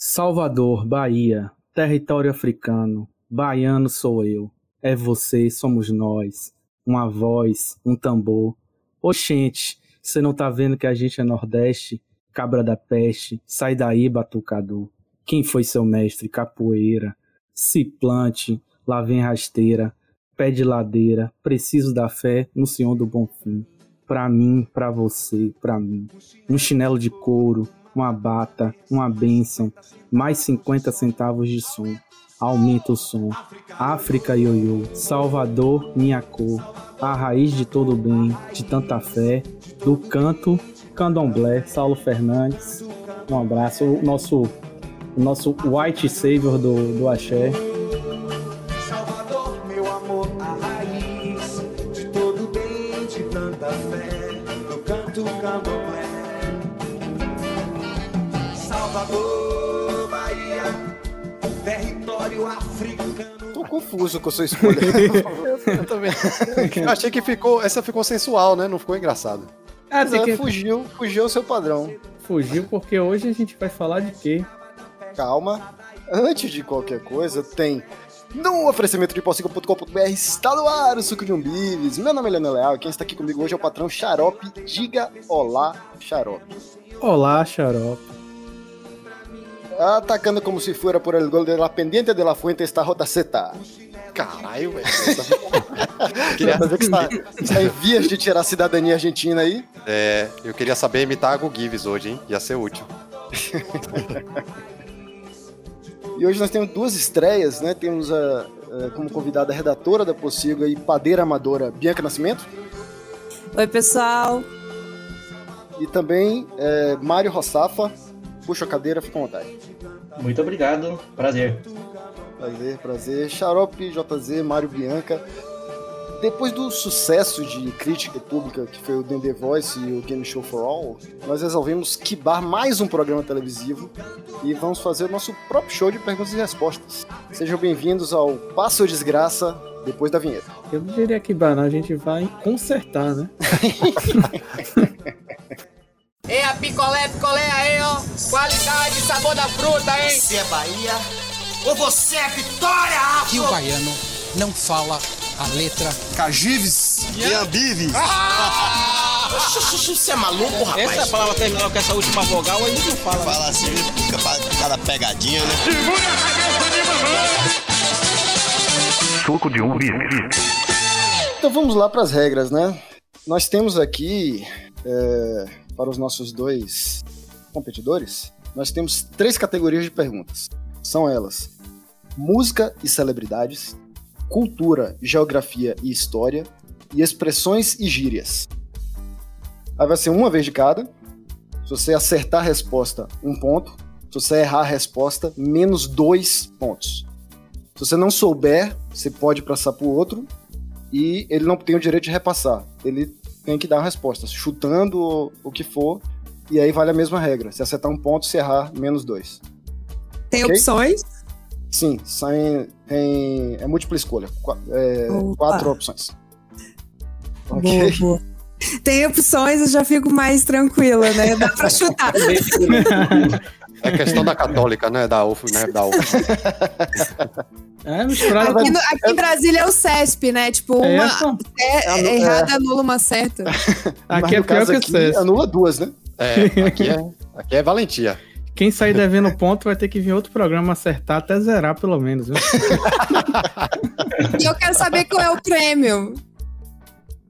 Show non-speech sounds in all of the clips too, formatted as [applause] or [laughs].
Salvador, Bahia, território africano, baiano sou eu, é você, somos nós, uma voz, um tambor. Oxente, você não tá vendo que a gente é Nordeste? Cabra da peste, sai daí, batucador. Quem foi seu mestre? Capoeira. Se plante, lá vem rasteira, pé de ladeira, preciso da fé no Senhor do Bom Fim. Pra mim, pra você, pra mim. Um chinelo de couro, uma bata, uma bênção, mais 50 centavos de som. Aumenta o som. África ioiô, Salvador, minha cor, a raiz de todo bem, de tanta fé, do canto, candomblé, Saulo Fernandes. Um abraço, o nosso, o nosso white savior do, do axé. Confuso com a sua escolha. [laughs] Eu também. Eu achei que ficou, essa ficou sensual, né? Não ficou engraçado. Ah, Mas é, que fugiu, fugiu o seu padrão. fugir porque hoje a gente vai falar de quê? Calma. Antes de qualquer coisa, tem no oferecimento de pocica.com.br está no ar o suco de umbives. Meu nome é Leonel Leal e quem está aqui comigo hoje é o patrão Xarope. Diga olá, Xarope. Olá, xarope. Atacando como se fuera por el gol de la pendiente de la fuente está Rotaceta. Caralho, [laughs] velho. Queria fazer que está, está em vias de tirar a cidadania argentina aí. É, eu queria saber imitar a Go Gives hoje, hein? Ia ser útil. E hoje nós temos duas estreias, né? Temos a, a- como convidada a redatora da Pociga e padeira amadora Bianca Nascimento. Oi, pessoal. E também é, Mário Rossafa. Puxa a cadeira, fica à vontade. Muito obrigado, prazer. Prazer, prazer. Xarope, JZ, Mário Bianca. Depois do sucesso de crítica pública que foi o The Voice e o Game Show for All, nós resolvemos quibar mais um programa televisivo e vamos fazer o nosso próprio show de perguntas e respostas. Sejam bem-vindos ao Passo ou Desgraça depois da vinheta. Eu não diria que a gente vai consertar, né? [laughs] É a picolé, picolé aí, ó. Qualidade, sabor da fruta, hein? Você é Bahia ou você é Vitória, Afro? que o baiano não fala a letra Cagives? Bive! Você é maluco, rapaz? Essa palavra terminar com essa última vogal, aí não fala. Fala assim, fica pra cada pegadinha, né? Suco de um Então vamos lá para as regras, né? Nós temos aqui, é, para os nossos dois competidores, nós temos três categorias de perguntas. São elas: música e celebridades, cultura, geografia e história, e expressões e gírias. Aí vai ser uma vez de cada. Se você acertar a resposta, um ponto. Se você errar a resposta, menos dois pontos. Se você não souber, você pode passar para o outro e ele não tem o direito de repassar. Ele tem que dar uma resposta, chutando o, o que for, e aí vale a mesma regra. Se acertar um ponto, se errar, menos dois. Tem Ok. opções? Sim, saem, tem, é múltipla escolha. É, quatro opções. Boa, Ok? boa. Tem opções, eu já fico mais tranquila, né? Dá pra chutar. [laughs] É questão da católica, né? Da UF, né? Da UF. É, misturado Aqui, no- aqui em Brasília é o CESP, né? Tipo, uma É, pô. é, Anu- errada anula uma certa. Mas Aqui é pior caso que o aqui, CES. anula duas, né? É, aqui é, aqui é valentia. Quem sair devendo ponto vai ter que vir outro programa acertar até zerar, pelo menos. Viu? E eu quero saber qual é o prêmio.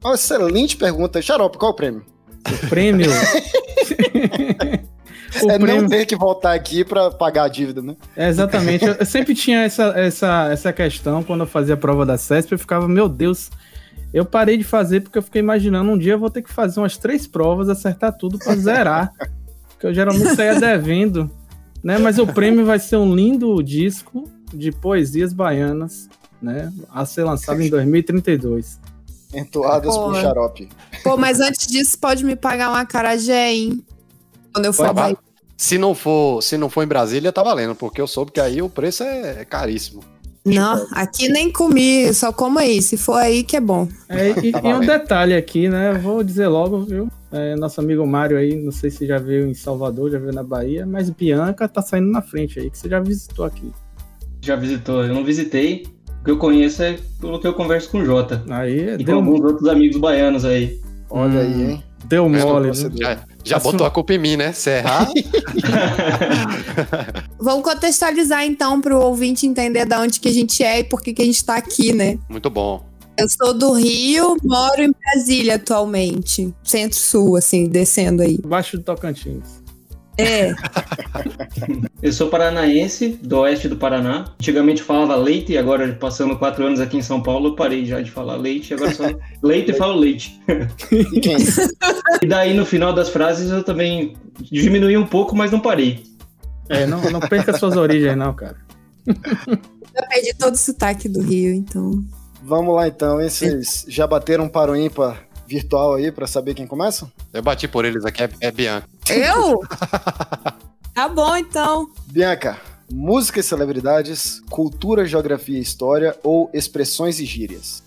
Uma excelente pergunta. Xarope, qual é o prêmio? O prêmio. [laughs] o é prêmio. não ter que voltar aqui pra pagar a dívida, né? É, exatamente. Eu sempre tinha essa, essa, essa questão quando eu fazia a prova da CESP. Eu ficava, meu Deus. Eu parei de fazer porque eu fiquei imaginando um dia eu vou ter que fazer umas três provas, acertar tudo pra zerar. [laughs] que eu geralmente saía devendo. Né? Mas o prêmio vai ser um lindo disco de poesias baianas, né? A ser lançado em 2032. Entoadas por Porra. Xarope. Pô, mas antes disso, pode me pagar uma carajé, hein? Quando eu for Bahia. Se não for, se não for em Brasília, tá valendo, porque eu soube que aí o preço é caríssimo. Não, aqui nem comi, só como aí. Se for aí que é bom. É, e, Tá e um detalhe aqui, né? Eu vou dizer logo, viu? É, nosso amigo Mário aí, não sei se já veio em Salvador, já veio na Bahia, mas Bianca tá saindo na frente aí, que você já visitou aqui. Já visitou? Eu não visitei. O que eu conheço é pelo que eu converso com o Jota. Aí E com deu, alguns outros amigos baianos aí. Olha Hum. aí, hein? deu mole, Você né? Já, Assim, botou a culpa em mim, né? Se errar, [laughs] Vamos contextualizar então para o ouvinte entender de onde que a gente é e por que que a gente tá aqui, né? muito bom. Eu sou do Rio, moro em Brasília atualmente. Centro-sul, assim, descendo aí. Baixo do Tocantins. É, [laughs] Eu sou paranaense, do oeste do Paraná. Antigamente falava leite, e agora passando quatro anos aqui em São Paulo, eu parei já de falar leite, agora só [laughs] leite e falo leite. E [laughs] quem? E daí no final das frases eu também diminui um pouco, mas não parei. É, não, não perca suas origens, não, cara. eu perdi todo o sotaque do Rio, então. Vamos lá então? Vocês já bateram para o ímpar virtual aí pra saber quem começa? Eu bati por eles aqui, é, é Bianca. Eu? [laughs] tá bom, então. Bianca, música e celebridades, cultura, geografia e história ou expressões e gírias?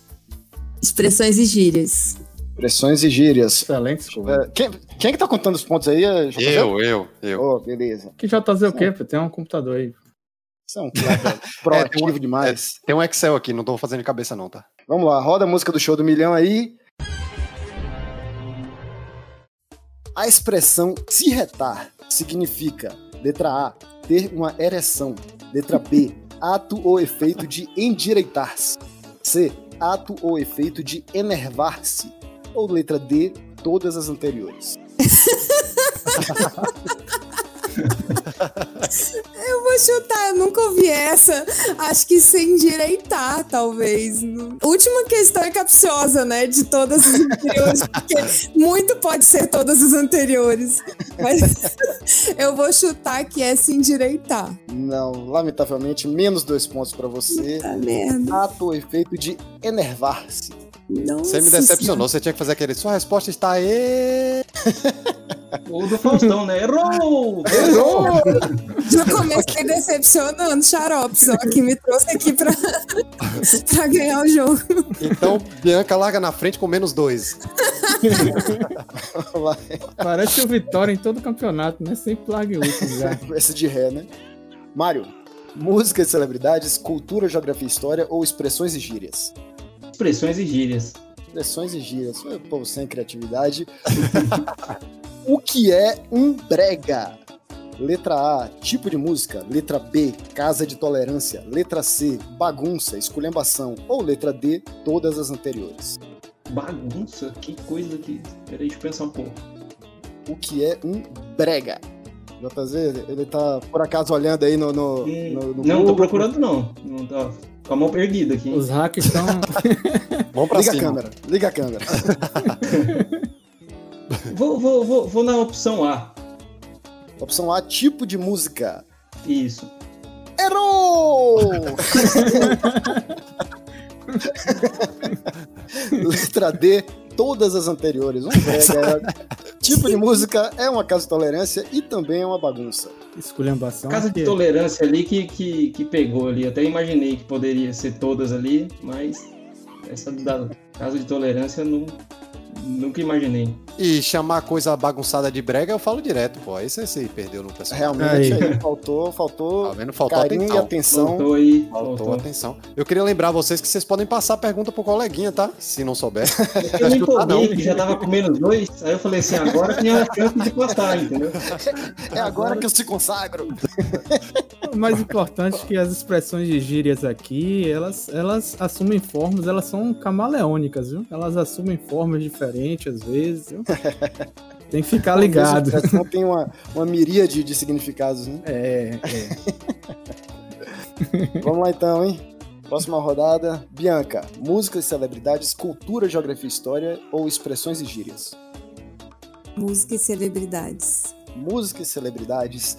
Expressões e gírias. Expressões e gírias. Excelente escolha. É, quem, quem é que tá contando os pontos aí? é JZ? Eu, eu, eu. Oh, beleza. Que JZ o quê? Tem um computador aí. Você é um cara [laughs] proativo É, uma- demais. Tem um Excel aqui, não tô fazendo de cabeça não, tá? Vamos lá, roda a música do show do milhão aí. A expressão se retar significa, letra A, ter uma ereção. Letra B, ato ou efeito de endireitar-se. C, ato ou efeito de enervar-se. Ou letra D, todas as anteriores. [laughs] [laughs] Eu vou chutar, eu nunca ouvi essa. Acho que sem endireitar, talvez. Última questão é capciosa, né? De todas as anteriores, [laughs] porque muito pode ser todas as anteriores. Mas [laughs] eu vou chutar que é se endireitar. Não, lamentavelmente, menos dois pontos pra você. Tá merda. Ato efeito de enervar-se. Nossa Você me decepcionou, você tinha que fazer aquele. Sua resposta está aí. [laughs] O do Faustão, né? Errou! Errou! [laughs] Já comecei decepcionando, xarope, só que me trouxe aqui pra, [laughs] pra ganhar o jogo. Então, Bianca larga na frente com menos dois. Parece o Vitória em todo campeonato, né? Sempre larga em último já. esse de ré, né? Mário, música e celebridades, cultura, geografia e história ou expressões e gírias? Expressões e gírias. Expressões e gírias. Povo sem criatividade. [laughs] o que é um brega? Letra A, tipo de música. Letra B, casa de tolerância. Letra C, bagunça, esculhambação. Ou letra D, todas as anteriores. Bagunça? Que coisa que. Peraí, deixa eu pensar um pouco. O que é um brega? JZ, ele tá por acaso olhando aí no. no, Hum, no, no não, tô Google. procurando não. Não tá. Com a mão erguida aqui. Os hacks estão. Vamos [laughs] pra Liga a cima. câmera, liga a câmera. [laughs] Vou, vou, vou, vou na opção A. Opção A, tipo de música. Isso. Errou! [laughs] Letra D, todas as anteriores. Um brega. tipo de música é uma casa de tolerância e também é uma bagunça. Esculhambação. Casa de que- tolerância ali que, que, que pegou ali. Até imaginei que poderia ser todas ali, mas essa da casa de tolerância não, nunca imaginei. E chamar coisa bagunçada de brega, eu falo direto, pô. Aí você se perdeu no pessoal. Realmente Aí. aí faltou, faltou Tá vendo? Faltou carinho atenção. e atenção. Faltou aí. Faltou Faltou. atenção. Eu queria lembrar vocês que vocês podem passar a pergunta pro coleguinha, tá? Se não souber. [laughs] Eu me tá, não. empolguei, que já tava com menos dois. Aí eu falei assim, agora tem a chance de passar, entendeu? [laughs] É agora que eu se consagro. [laughs] O mais importante é que as expressões de gírias aqui, elas, elas assumem formas, elas são camaleônicas, viu? Elas assumem formas diferentes às vezes, viu? [laughs] Tem que ficar ligado. A expressão tem uma, uma miríade de significados, né? É, é. [laughs] Vamos lá então, hein? Próxima rodada. Bianca, música e celebridades, cultura, geografia e história ou expressões e gírias? Música e celebridades. Música e celebridades.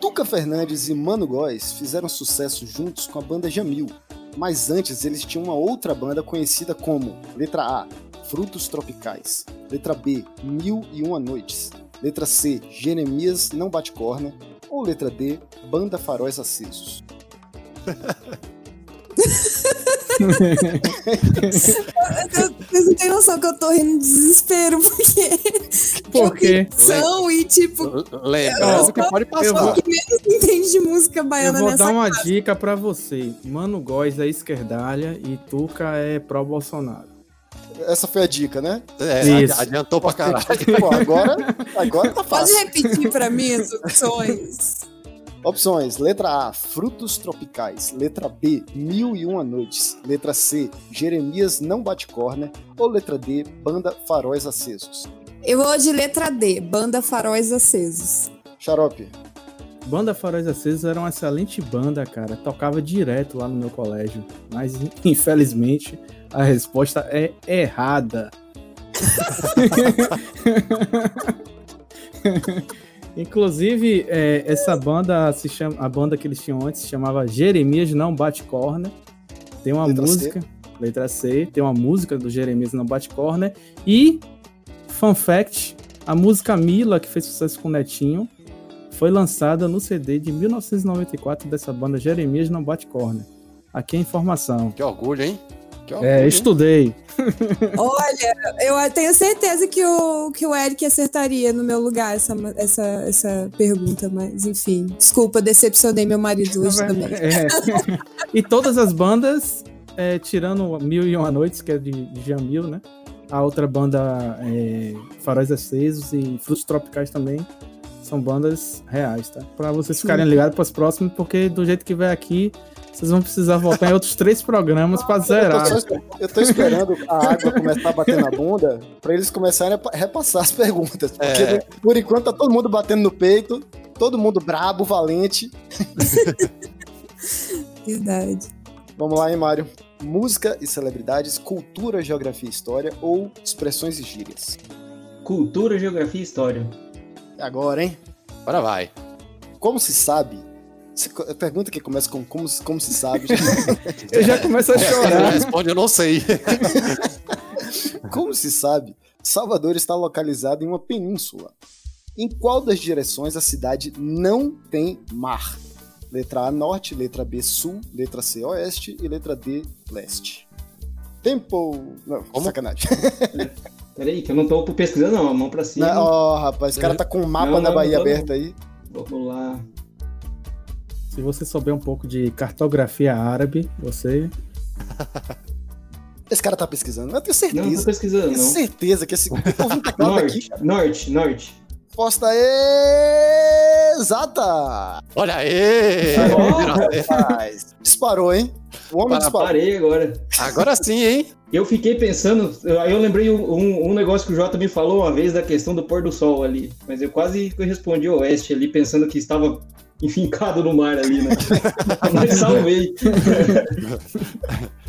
Tuca Fernandes e Mano Góes fizeram sucesso juntos com a banda Jamil, mas antes eles tinham uma outra banda conhecida como letra A, Frutos Tropicais, letra B, Mil e Uma Noites, letra C, Jeremias Não Bate Corna, ou letra D, Banda Faróis Acesos. [laughs] Eu- Vocês não têm noção que eu tô rindo de desespero, porque. Por quê? São e, tipo, Lembrando que pode Eu passar. vou- que menos entende de música Eu baiana vou nessa dar uma dica pra você. Mano Góes é esquerdalha e Tuca é pró-Bolsonaro. Essa foi a dica, né? É, Isso. adiantou pra caralho. Pô, agora, agora tá Pode fácil. repetir pra mim as opções? Opções: letra A, frutos tropicais. Letra B, mil e uma noites. Letra C, Jeremias não bate corner. Ou letra D, banda faróis acesos. Eu vou de letra D, Banda Faróis Acesos. Xarope, Banda Faróis Acesos era uma excelente banda, cara. Tocava direto lá no meu colégio. Mas, [laughs] infelizmente, a resposta é errada. [laughs] Inclusive, é, essa banda se chama, a banda que eles tinham antes se chamava Jeremias Não Bate Corner. Tem uma Letra C. música, letra C, tem uma música do Jeremias Não Bate Corner. E, fun fact, a música Mila, que fez sucesso com o Netinho, foi lançada no CD de 1994 dessa banda Jeremias Não Bate Corner. Aqui é a informação. Que orgulho, hein? É, estudei. [laughs] Olha, eu tenho certeza que o, que o Eric acertaria no meu lugar essa, essa, essa pergunta, mas enfim. Desculpa, decepcionei meu marido hoje também. É. [laughs] e todas as bandas, é, tirando Mil e Uma Noites, que é de, de Jamil, né? A outra banda é Faróis Acesos e Frutos Tropicais também são bandas reais, tá? Pra vocês ficarem ligados pras próximas, porque do jeito que vai aqui, vocês vão precisar voltar em outros três programas pra eu tô, zerar. só esper- eu tô esperando a água começar a bater na bunda pra eles começarem a pa- repassar as perguntas. Porque, É. por enquanto, tá todo mundo batendo no peito, todo mundo brabo, valente. [laughs] Verdade. Vamos lá, hein, Mário? Música e celebridades, cultura, geografia e história ou expressões e gírias? Cultura, geografia e história. É Agora, hein? Agora vai. Como se sabe? A pergunta que começa com como, se- como se sabe. [laughs] Eu já começo a chorar. responde, eu não sei. [laughs] como se sabe, Salvador está localizado em uma península. Em qual das direções a cidade não tem mar? Letra A, norte, letra B, sul, letra C, oeste e letra D, leste. Tempo. Não, Como? sacanagem. [laughs] Peraí, que eu não tô pesquisando, não. Mão pra cima. Ó, rapaz, o cara tá com o mapa Não, da Bahia não aberto aí. Vamos lá. Se você souber um pouco de cartografia árabe, você. [laughs] Esse cara tá pesquisando. Eu tenho Não, não tô certeza. pesquisando, Tenho não. certeza que esse povo um teclado aqui. Norte, norte, norte. Resposta exata! Olha aí! Disparou, hein? O homem Para- disparou. Parei agora. Agora sim, hein? Eu fiquei pensando, aí eu lembrei um, um negócio que o Jota me falou uma vez da questão do pôr do sol ali. Mas eu quase respondi oeste ali, pensando que estava enfincado no mar ali, né? [laughs] mas salvei. [laughs]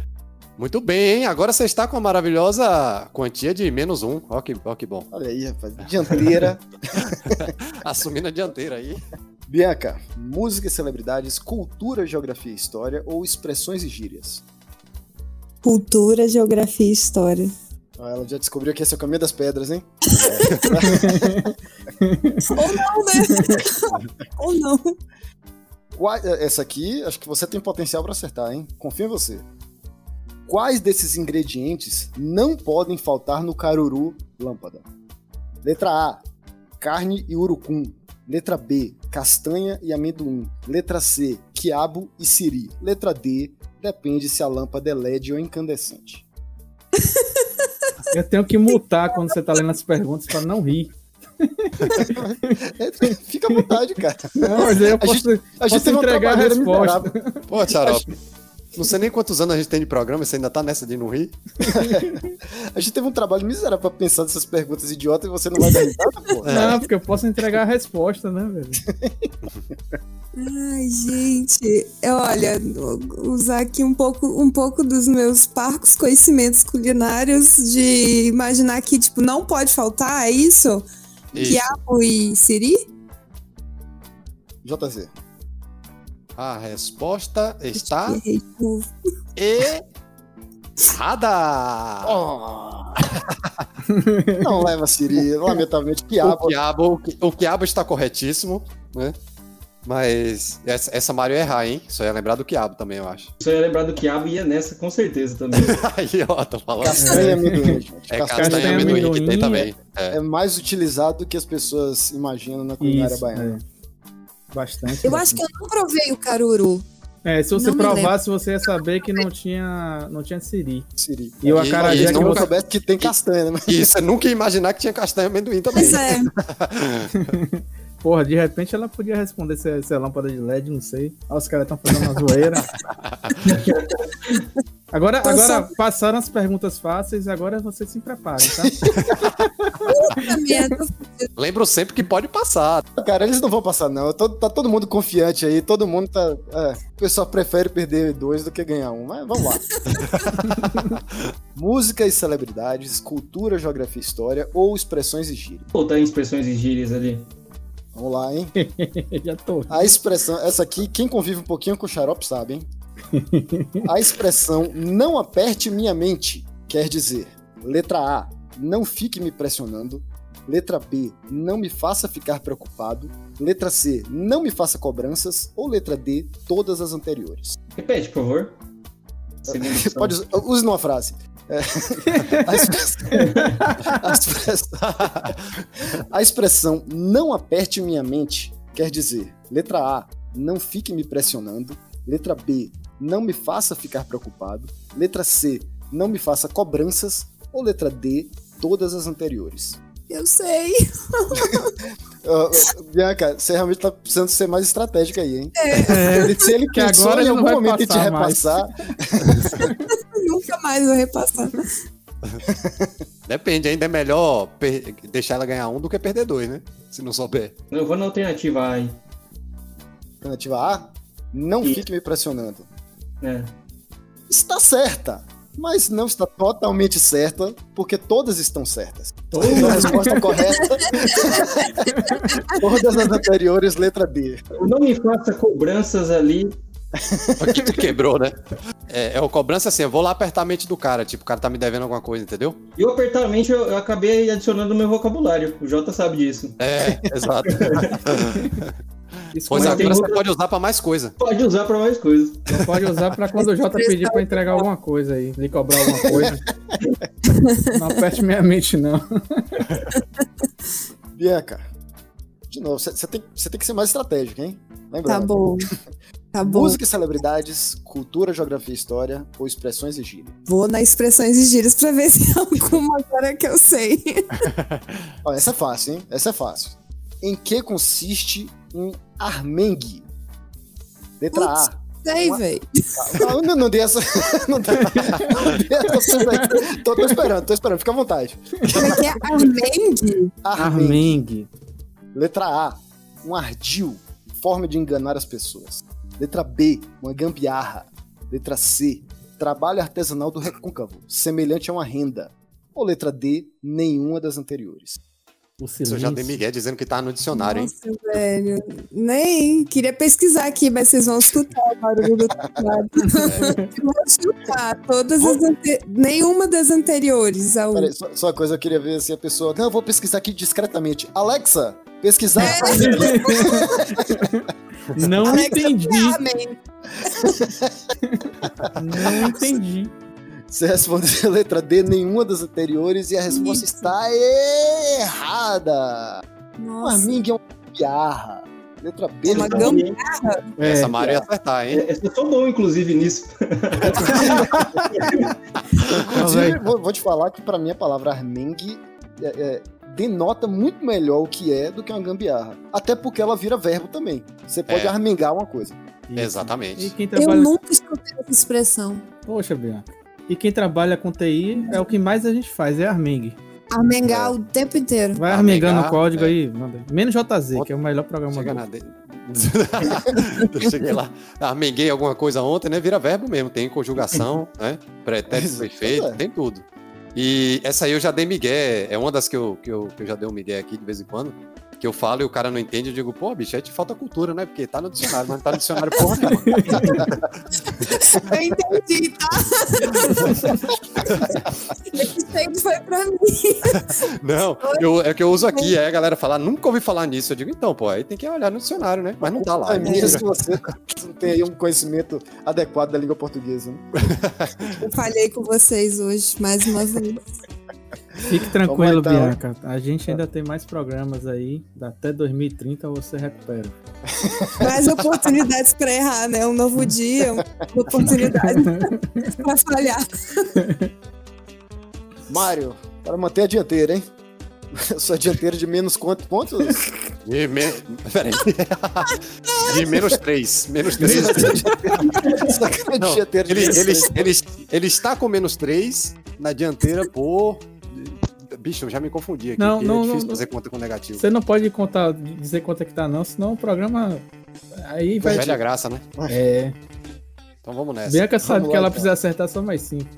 Muito bem, hein? Agora você está com a maravilhosa quantia de menos um. Ó que, ó que bom. Olha aí, rapaz. Dianteira. [laughs] Assumindo a dianteira aí. Bianca, música e celebridades, cultura, geografia e história ou expressões e gírias? Cultura, geografia e história. Ah, ela já descobriu que esse é o caminho das pedras, hein? [laughs] Ou não, né? [laughs] Ou não. Essa aqui, acho que você tem potencial pra acertar, hein? Confio em você. Quais desses ingredientes não podem faltar no caruru lâmpada? Letra A, carne e urucum. Letra B, castanha e amendoim. Letra C, quiabo e siri. Letra D, depende se a lâmpada é LED ou incandescente. [laughs] Eu tenho que mutar quando você tá lendo as perguntas pra não rir. [laughs] Fica à vontade, cara. Não, mas aí eu A posso, A gente posso teve uma entregar a resposta. Pô, Tcharope. Não sei nem quantos anos a gente tem de programa, você ainda tá nessa de não rir. [laughs] A gente teve um trabalho miserável pra pensar nessas perguntas idiotas e você não vai dar risada, pô. Não, porque eu posso entregar a resposta, né, velho? Ai, gente, olha, usar aqui um pouco, um pouco dos meus parcos conhecimentos culinários de imaginar que, tipo, não pode faltar, é isso? Isso. Quiabo e siri? JZ. A resposta está errada. Oh. [laughs] Não leva Siri, lamentavelmente, O quiabo. quiabo, o qui- o quiabo está corretíssimo, né? Mas essa, essa Mario ia errar, hein? Só ia lembrar do quiabo também, eu acho. Só ia lembrar do quiabo e ia nessa com certeza também. [laughs] Aí, ó, tô falando. Castanha e amendoim, gente. É Castanha castanha e castanha, amendoim que amendoim, tem também. É. é mais utilizado do que as pessoas imaginam na culinária Isso, baiana. é. Bastante. Eu acho que eu não provei o caruru. É, se você Não provasse, você ia saber que não tinha, não tinha siri. Siri. E o acarajé que não você... soubesse que tem castanha, né? E você nunca ia imaginar que tinha castanha e amendoim também. Pois é. [laughs] Porra, de repente ela podia responder se, se é lâmpada de LED, não sei. Olha os caras estão fazendo uma zoeira. [laughs] Agora, Tô agora passaram as perguntas fáceis, agora você se prepare, tá? Puta merda. Lembro sempre que pode passar. Cara, eles não vão passar, não. Tô- tá todo mundo confiante aí, todo mundo tá. É, o pessoal prefere perder dois do que ganhar um, mas vamos lá. [laughs] Música e celebridades, cultura, geografia e história ou expressões e gírias. Voltar em expressões e gírias ali. Vamos lá, hein? [laughs] Já tô. A expressão, essa aqui, quem convive um pouquinho com o xarope sabe, hein? A expressão não aperte minha mente quer dizer: letra A, não fique me pressionando. Letra B, não me faça ficar preocupado. Letra C, não me faça cobranças. Ou letra D, todas as anteriores. Repete, por favor. [laughs] Pode usar, use numa frase. É, [laughs] a, expressão, a expressão- [laughs] a expressão não aperte minha mente quer dizer: letra A, não fique me pressionando. Letra B, não me faça ficar preocupado. Letra C, não me faça cobranças. Ou letra D, todas as anteriores. Eu sei. [laughs] Ah, Bianca, você realmente tá precisando ser mais estratégica aí, hein? É, Ele- Se ele [laughs] Que pensou agora em algum momento te repassar, [laughs] Nunca mais vou repassar. Depende, ainda é melhor deixar ela ganhar um do que perder dois, né? Se não souber. Eu vou na alternativa A, hein? alternativa A, não E- fique me pressionando. É. está certa, mas não está totalmente certa, porque todas estão certas. Todas? Então, a resposta correta. [laughs] todas as anteriores, letra D. Não me faça cobranças ali. Aqui tu quebrou, né? É, é o cobrança assim, eu vou lá apertar a mente do cara, tipo, o cara tá me devendo alguma coisa, entendeu? E eu apertar a mente, eu, eu acabei adicionando no meu vocabulário. O Jota sabe disso. É, exato. [laughs] Isso Pois Mas agora tem você pode usar pra mais coisa. Pode usar pra mais coisas. pode usar pra quando o Jota pedir pra entregar alguma coisa aí, lhe cobrar alguma coisa. Não aperte minha mente, não. Bianca, de novo, você tem, cê tem que ser mais estratégico, hein? Lembra? Tá bom. Tá bom. Música e celebridades, cultura, geografia e história ou expressões e gírias. Vou nas expressões e gírias pra ver se é [laughs] alguma agora que eu sei. [laughs] Ó, essa é fácil, hein? Essa é fácil. Em que consiste um armengue? Letra Putz. A. Sei, Uma- velho. Não, não, não dei essa. [laughs] Não dei, não dei essa opção aí. tô, tô esperando, tô esperando, fica à vontade. Como é que é? Armengue? Armengue. Armengue. Letra A. Um ardil, forma de enganar as pessoas. Letra B. Uma gambiarra. Letra C. Trabalho artesanal do recôncavo, semelhante a uma renda. Ou letra D. Nenhuma das anteriores. O Isso silêncio. já dei Miguel dizendo que tá no dicionário, hein? Nossa, velho. Nem queria pesquisar aqui, mas vocês vão escutar o barulho do teclado. [laughs] Eu Vou chutar todas as ante... nenhuma das anteriores. A Peraí, só, só uma coisa, eu queria ver se a pessoa. Não, eu vou pesquisar aqui discretamente. Alexa, pesquisar. Não Alexa, entendi. Não entendi. Você respondeu [laughs] a letra D, nenhuma das anteriores, e a resposta Isso. está errada. Um Nossa. armingue é uma gambiarra. Letra B. É uma letra gam- B. É, Essa Mario ia acertar, hein? É, Eu sou bom, inclusive, nisso. [laughs] Inclusive, vou, vou te falar que pra mim a palavra armengue é, é, denota muito melhor o que é do que uma gambiarra. Até porque ela vira verbo também. Você pode É. armengar uma coisa. Isso. Exatamente. Eu nunca escutei essa expressão. Poxa, Bianca. E quem trabalha com TI é o que mais a gente faz, é armengue. Armengar É. o tempo inteiro. Vai armengando o código é. aí, manda aí. Menos JZ, que é o melhor programa Chega do na de... [laughs] Eu cheguei lá, armenguei alguma coisa ontem, né? Vira verbo mesmo, tem conjugação, [laughs] né? Pretérito perfeito, é. tem tudo. E essa aí eu já dei migué, é uma das que eu, que eu, que eu já dei um migué aqui de vez em quando. Que eu falo e o cara não entende, eu digo, pô, bicho, aí te falta cultura, né? Porque tá no dicionário, mas não tá no dicionário porra nenhuma. Eu entendi, tá? Esse sempre foi pra mim. Não, eu, é que eu uso aqui, é a galera falar, nunca ouvi falar nisso. Eu digo, então, pô, aí tem que olhar no dicionário, né? Mas não tá lá. É minha se você não tem aí um conhecimento adequado da língua portuguesa. Né? Eu falhei com vocês hoje, mais uma vez. Fique tranquilo, então. Bianca. A gente ainda tem mais programas aí. Até 2030 você recupera. [laughs] Mais oportunidades pra errar, né? Um novo dia, uma oportunidade [laughs] pra falhar. Mário, para manter a dianteira, hein? [laughs] Sua dianteira de menos quantos pontos? De, me... Peraí. De menos 3. Menos 3. Sua Não, dianteira de ele, ele, três. ele, ele está com menos 3 na dianteira por. Bicho, eu já me confundi aqui. Não, porque não, é difícil não, fazer conta com negativo. Você não pode contar, dizer quanto é que tá, não, senão o programa. Aí vai. Perde a graça, né? É. Então vamos nessa. Bianca sabe Vamos que lá, ela então. precisa acertar só mais cinco. [laughs]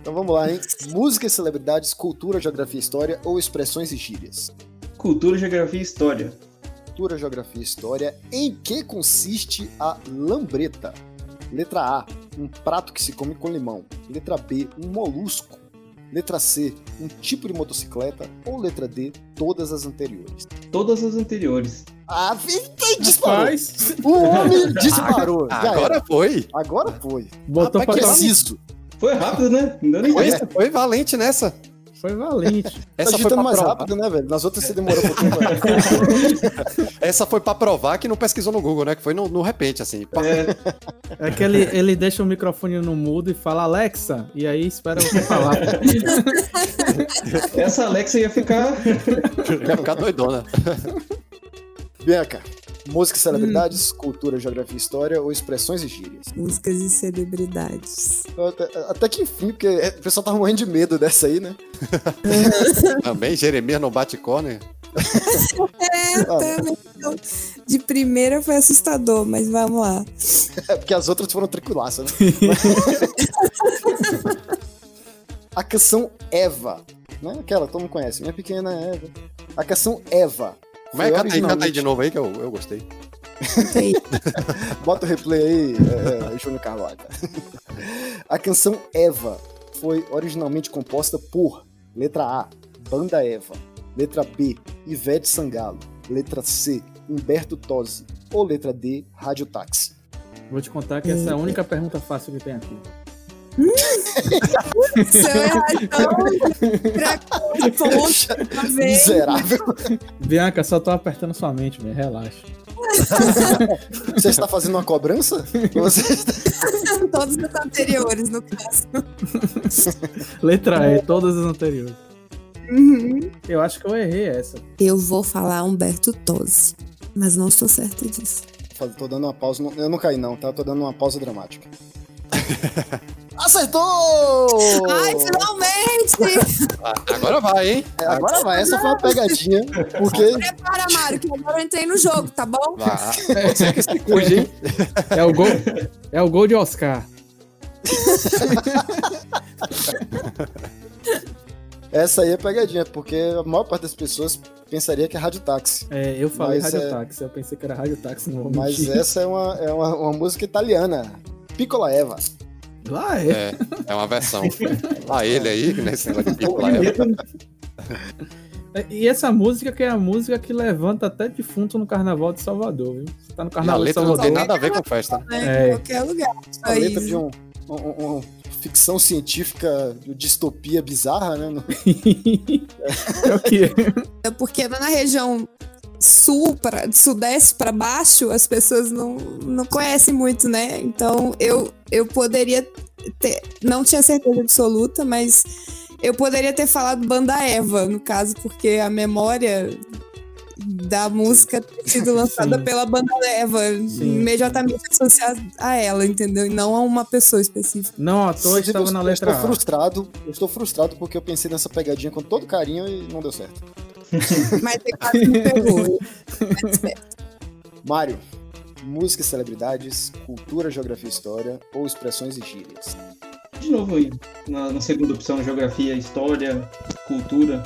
Então vamos lá, hein? Música e celebridades, cultura, geografia e história ou expressões e gírias? Cultura, geografia e história. Cultura, geografia e história. Em que consiste a lambreta? Letra A, um prato que se come com limão. Letra B, um molusco. Letra C, um tipo de motocicleta. Ou letra D, todas as anteriores. Todas as anteriores. Ah, vida, disparou. Rapaz, O homem [laughs] disparou. Agora foi. Agora foi. botou pra Rapaz, trás. Preciso. Foi rápido, né? Não deu nem Foi, foi valente nessa. Foi valente. [laughs] Essa tá foi, mais provar, rápido, né, velho? Nas outras você demorou um [laughs] pouquinho. pra- [laughs] essa foi pra provar que não pesquisou no Google, né? Que foi no, no repente, assim. É, É que ele, ele deixa o microfone no mudo e fala Alexa, e aí espera você falar. essa Alexa ia ficar. Ia ficar doidona. Bianca, música e celebridades, cultura, geografia e história ou expressões e gírias? Músicas e celebridades. Até, até que enfim, porque é, o pessoal tava morrendo de medo dessa aí, né? [laughs] Também, Jeremias não bate corner. [laughs] É, também. Então, de primeira foi assustador, mas vamos lá. É porque as outras foram tranquilaças, né? [laughs] A canção Eva, né? Aquela que todo mundo conhece, minha pequena Eva. A canção Eva. Mas canta aí, canta aí de novo aí que eu, eu gostei. [laughs] Bota o replay aí, é, é, Júnior Carlota. A canção Eva foi originalmente composta por letra A, Banda Eva, letra B, Ivete Sangalo, letra C, Humberto Tosi ou letra D, Rádio Táxi. Vou te contar que essa é a única pergunta fácil que tem aqui. Se eu errar, então, pra ponto, pra ver. Miserável. Bianca, só tô apertando sua mente, velho. Relaxa. Você está fazendo uma cobrança? Você está... Todos os anteriores, no caso. Letra E, todas as anteriores. Uhum. Eu acho que eu errei essa. Eu vou falar Humberto Tosi, mas não estou certa disso. Tô dando uma pausa. Eu não caí, não, tá? Tô dando uma pausa dramática. [laughs] Acertou! Ai, finalmente! Ah, agora vai, hein? É, agora vai, essa foi uma pegadinha, porque Prepara, Mário, que agora eu entrei no jogo, tá bom? Ser que se cuide, hein? É o gol, é o gol de Oscar. essa aí é pegadinha, porque a maior parte das pessoas pensaria que é rádio táxi. É, eu falei Rádio é- Táxi. Eu pensei que era Rádio Táxi, não vou Mas mentir. essa é uma, é uma, uma música italiana. Piccola Eva. Lá é. É, é uma versão. [laughs] Ah, ele aí, nesse negócio de pico lá. É, E essa música que é a música que levanta até defunto no Carnaval de Salvador, viu? Você tá no Carnaval de letra não Salvador. tem nada a ver com festa. Né? É. Em qualquer lugar. A letra de um, um- um- um ficção científica, de distopia bizarra, né? [laughs] É o que? É porque na região sul, pra, de sudeste para baixo, as pessoas não, não conhecem muito, né? Então eu, eu poderia ter. Não tinha certeza absoluta, mas eu poderia ter falado Banda Eva, no caso, porque a memória da música ter sido [laughs] lançada Sim. pela Banda Eva, Sim. imediatamente associada a ela, entendeu? E não a uma pessoa específica. Não, à toa estava eu- na eu letra estou A. frustrado. Eu estou frustrado porque eu pensei nessa pegadinha com todo carinho e não deu certo. [laughs] Mas ele quase me pegou. Mas, é, Mário, música e celebridades, cultura, geografia e história ou expressões e gírias. De novo aí, na, na segunda opção, geografia, história, cultura.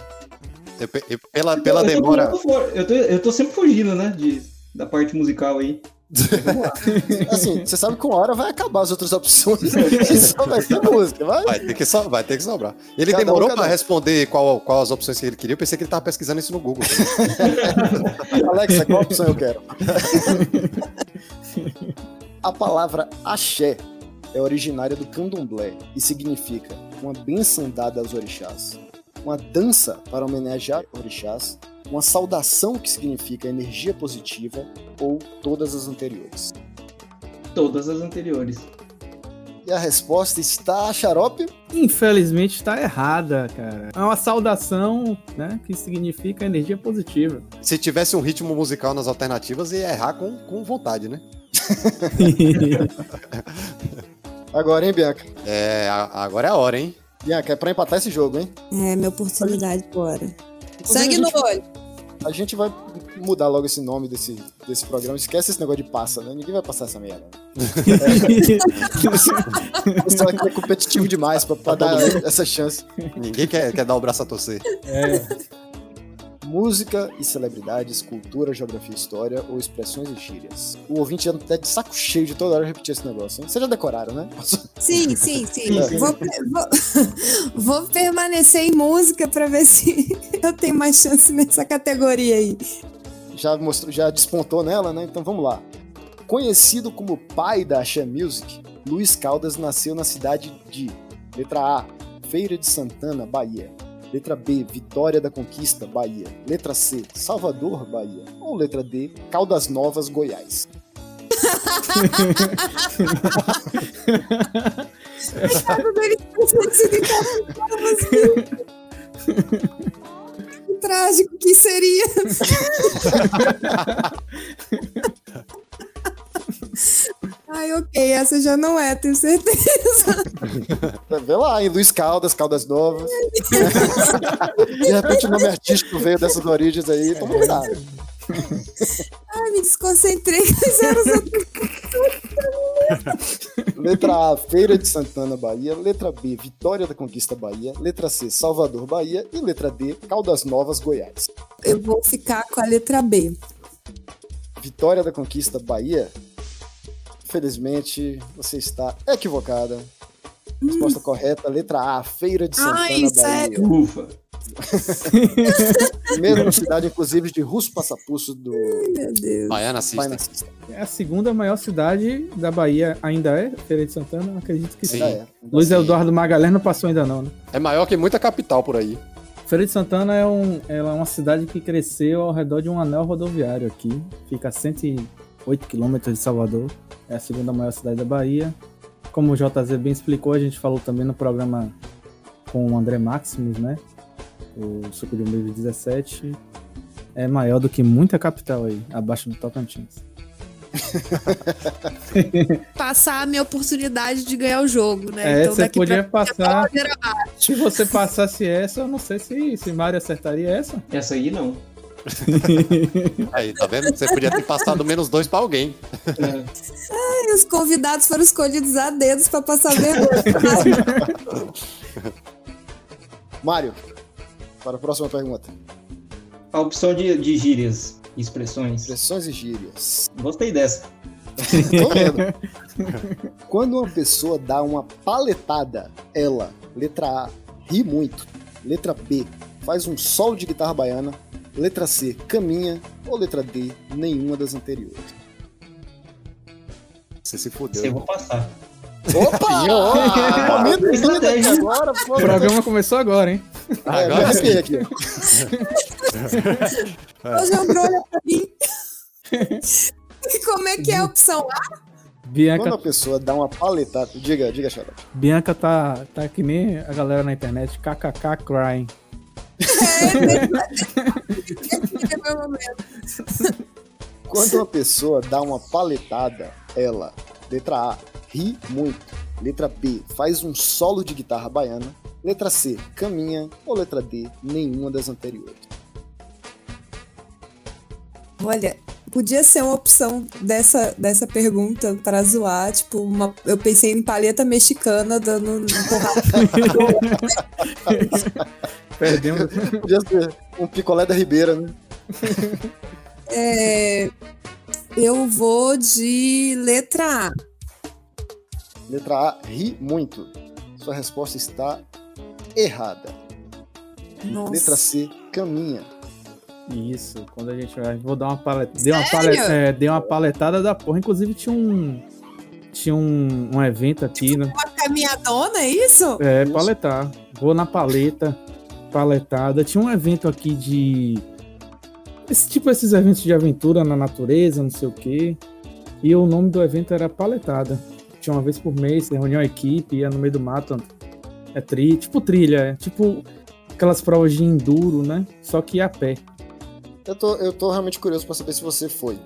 Eu eu- pela, pela eu tô demora. Eu tô, eu tô sempre fugindo, né? De, da parte musical aí. [laughs] Assim, você sabe que uma hora vai acabar as outras opções e só vai ter música, vai? Vai ter que, so, vai ter que sobrar. Ele Cada demorou um. responder qual, qual as opções que ele queria. Eu pensei que ele tava pesquisando isso no Google. [laughs] Alexa, qual opção eu quero? A palavra axé é originária do candomblé e significa uma benção dada aos orixás, uma dança para homenagear orixás, uma saudação que significa energia positiva ou todas as anteriores. Todas as anteriores. E a resposta está xarope? Infelizmente está errada, cara. É uma saudação, né? Que significa energia positiva. Se tivesse um ritmo musical nas alternativas, ia errar com, com vontade, né? [laughs] Agora, hein, Bianca? É, agora é a hora, hein? Bianca, é pra empatar esse jogo, hein? É, minha oportunidade agora. Inclusive, Sangue no olho. A gente vai mudar logo esse nome desse, desse programa. Esquece esse negócio de passa, né? Ninguém vai passar essa merda. O pessoal aqui é competitivo demais pra, pra dar essa chance. Ninguém quer, quer dar o braço a torcer. Música e celebridades, cultura, geografia e história ou expressões e gírias. O ouvinte já tá de saco cheio de toda hora repetir esse negócio, hein? Vocês já decoraram, né? Sim, [laughs] sim, sim. Sim. Vou, vou- [laughs] vou permanecer em música pra ver se [laughs] eu tenho mais chance nessa categoria aí. Já, mostrou, já despontou nela, né? Então vamos lá. Conhecido como pai da Axé Music, Luiz Caldas nasceu na cidade de letra A, Feira de Santana, Bahia. Letra B, Vitória da Conquista, Bahia. Letra C, Salvador, Bahia. Ou letra D, Caldas Novas, Goiás. Ele Que trágico que seria. [laughs] Ai, ok, essa já não é, tenho certeza. [laughs] Vê lá, hein? Luiz Caldas, Caldas Novas. de repente o nome artístico veio dessas origens aí, toma cuidado. Ai, me desconcentrei. Os outros. Letra A, Feira de Santana, Bahia. Letra B, Vitória da Conquista, Bahia. Letra C, Salvador, Bahia. E letra D, Caldas Novas, Goiás. Eu vou ficar com a letra B. Vitória da Conquista, Bahia. Infelizmente, você está equivocada. Resposta correta, letra A, Feira de Santana, Ai, Bahia. sério? Ufa. [laughs] Mesma cidade, inclusive, de Russo Passapuço do Meu Deus. Baiana System. É a segunda maior cidade da Bahia, ainda é? Feira de Santana? Acredito que sim. Sim. É. Luiz Eduardo Magalhães não passou ainda não, né? É maior que muita capital por aí. Feira de Santana é, um, ela é uma cidade que cresceu ao redor de um anel rodoviário aqui. Fica a 108 quilômetros de Salvador. É a segunda maior cidade da Bahia. Como o JZ bem explicou, a gente falou também no programa com o André Maximus, né? O Suco de 2017. É maior do que muita capital aí, abaixo do Tocantins. [laughs] Passar a minha oportunidade de ganhar o jogo, né? É, Então você daqui podia pra passar. ladeira abaixo. Se você passasse essa, eu não sei se, se Mário acertaria essa. Essa aí não. [laughs] Aí, tá vendo? Você podia ter passado menos dois pra alguém. É. E os convidados foram escolhidos a dedos pra passar vergonha. [laughs] Mário, para a próxima pergunta. A opção de, de gírias e expressões. Expressões e gírias. Gostei dessa. Tô vendo. Quando uma pessoa dá uma paletada, ela, letra A, ri muito. Letra B, faz um solo de guitarra baiana. Letra C, caminha. Ou letra D, nenhuma das anteriores. Você se Você fudeu. vou passar. Opa! [laughs] Momento Estratégia. agora, pô. O programa começou agora, hein? É, me Agora sim. aqui. Hoje André olha pra mim. [laughs] Como é que é a opção A? Quando Bianca, a pessoa dá uma paletada. Diga, diga, Xarope. Bianca tá, tá que nem a galera na internet, kkk crying. É meu momento. Quando uma pessoa dá uma paletada, ela, letra A, ri muito. Letra B, faz um solo de guitarra baiana. Letra C, caminha. Ou letra D, nenhuma das anteriores. Olha, podia ser uma opção dessa, dessa pergunta para zoar, tipo, uma, eu pensei em paleta mexicana dando um porrada. [laughs] Perdemos. Podia ser um picolé da Ribeira, né? É, eu vou de letra A. Letra A, ri muito. Sua resposta está errada. Nossa. Letra C, caminha. Isso, quando a gente vai. Vou dar uma paletada. Dei uma, paleta, é, dei uma paletada da porra. Inclusive tinha um. Tinha um, um evento aqui, né? Uma caminhadona, é isso? É, paletar. Vou na paleta, paletada. Tinha um evento aqui de. Esse, tipo esses eventos de aventura na natureza, não sei o quê. E o nome do evento era Paletada. Tinha uma vez por mês, reunião a equipe, ia no meio do mato. É tri, tipo trilha, é tipo aquelas provas de enduro, né? Só que a pé. Eu tô, eu tô realmente curioso pra saber se você foi.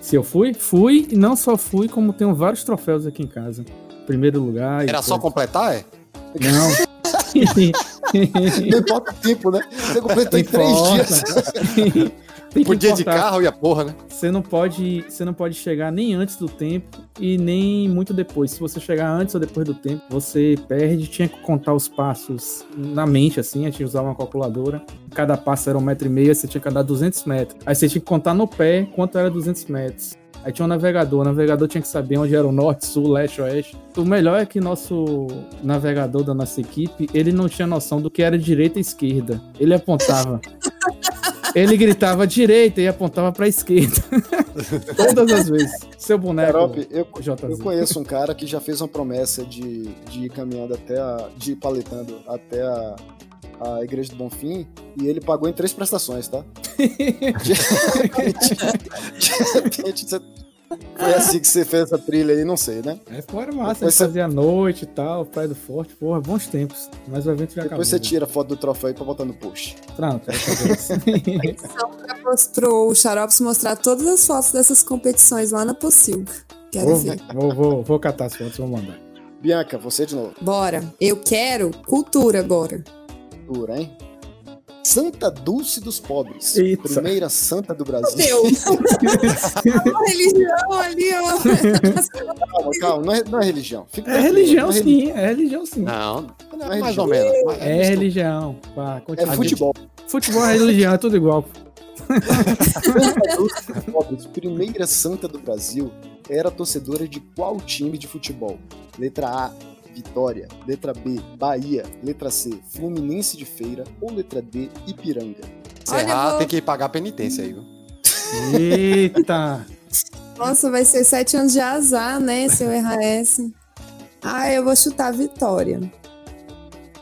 Se eu fui, fui, e não só fui, como tenho vários troféus aqui em casa. Primeiro lugar. e Era só completar, é? Não. [laughs] [laughs] Não importa o tempo, né? Você completou em três dias. Tem que Podia de carro e a porra, né? Você não pode, você não pode chegar nem antes do tempo e nem muito depois. Se você chegar antes ou depois do tempo, você perde. Tinha que contar os passos na mente, assim. A gente usava uma calculadora. Cada passo era um metro e meio, você tinha que andar 200 metros. Aí você tinha que contar no pé quanto era 200 metros. Aí tinha um navegador. O navegador tinha que saber onde era o norte, sul, leste, oeste. O melhor é que nosso navegador da nossa equipe, ele não tinha noção do que era direita e esquerda. Ele apontava. [laughs] Ele gritava direita e apontava pra esquerda. [laughs] Todas as vezes. Seu boneco. Xarope, eu, eu conheço um cara que já fez uma promessa de, de ir caminhando até a. de ir paletando até a, a Igreja do Bonfim e ele pagou em três prestações, tá? De repente, você- foi assim que você fez essa trilha aí, não sei, né? É, pô, era massa. A Depois gente você- fazia à noite e tal, Praia do Forte. Porra, bons tempos. Mas o evento já acabou. Depois você né? tira a foto do troféu aí pra botar no post. Pronto, é [laughs] mostrou o Xarops mostrar todas as fotos dessas competições lá na Pocilga. Quero vou, ver. vou, vou, vou catar as fotos, vou mandar. Bianca, você de novo. Bora. Eu quero cultura agora. Dura, hein? Santa Dulce dos Pobres. Eita. Primeira santa do Brasil. Deus. [laughs] [laughs] a religião ali, ó. Calma, calma, não é, não é religião. Fica É religião não é sim, é religião sim. Não, é mais religião. ou menos. É mistura. religião. Pá, É futebol. Futebol é religião, é tudo igual. Santa Dulce dos Pobres, primeira santa do Brasil, era torcedora de qual time de futebol? Letra A, Vitória. Letra B, Bahia. Letra C, Fluminense de Feira. Ou letra D, Ipiranga. Se Olha, errar, vou- tem que pagar penitência aí, viu? Eita! [laughs] Nossa, vai ser sete anos de azar, né? Se eu errar essa. Ah, eu vou chutar a vitória.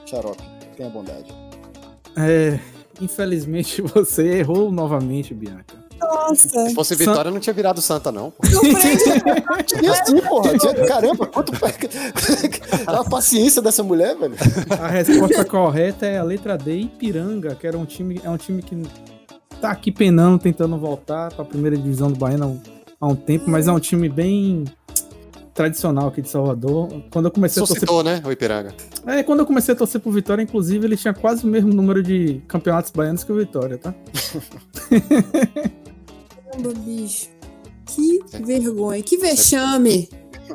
Xarope, tenha bondade. É, infelizmente [laughs] você errou novamente, Bianca. Nossa. Se fosse Vitória, não tinha virado Santa, não. pô. [laughs] Tinha sim, porra. Tinha, caramba, quanto. [laughs] a paciência dessa mulher, velho. A resposta correta é a letra D, Ipiranga, que era um time, é um time que tá aqui penando, tentando voltar para a primeira divisão do Bahia há um, há um tempo, mas é um time bem tradicional aqui de Salvador. Quando eu comecei a torcer Suscitou, né, o Ipiranga? É, quando eu comecei a torcer pro Vitória, inclusive, ele tinha quase o mesmo número de campeonatos baianos que o Vitória, tá? [laughs] Caramba, bicho. Que vergonha. Que vexame.